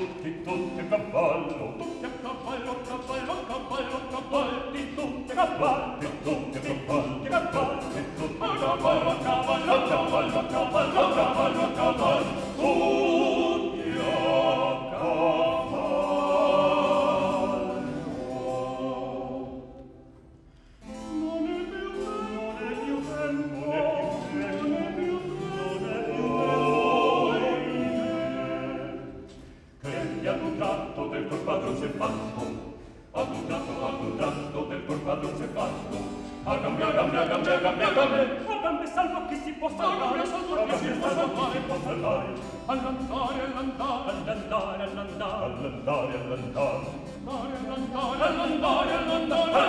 tutti, tutti a cavallo, tutti a cavallo, cavallo, cavallo, cavallo, tutti a cavallo, tutti a cavallo, cavallo, cavallo, cavallo, e ad un tratto del tuo padron si è fatto ad un tratto, ad un tratto del tuo padron si è fatto a cambia, a cambia, a cambia, a cambia, a cambia a cambia salvo che si può salvare a cambia che si può salvare a cambiare, a cambiare, a cambiare a cambiare,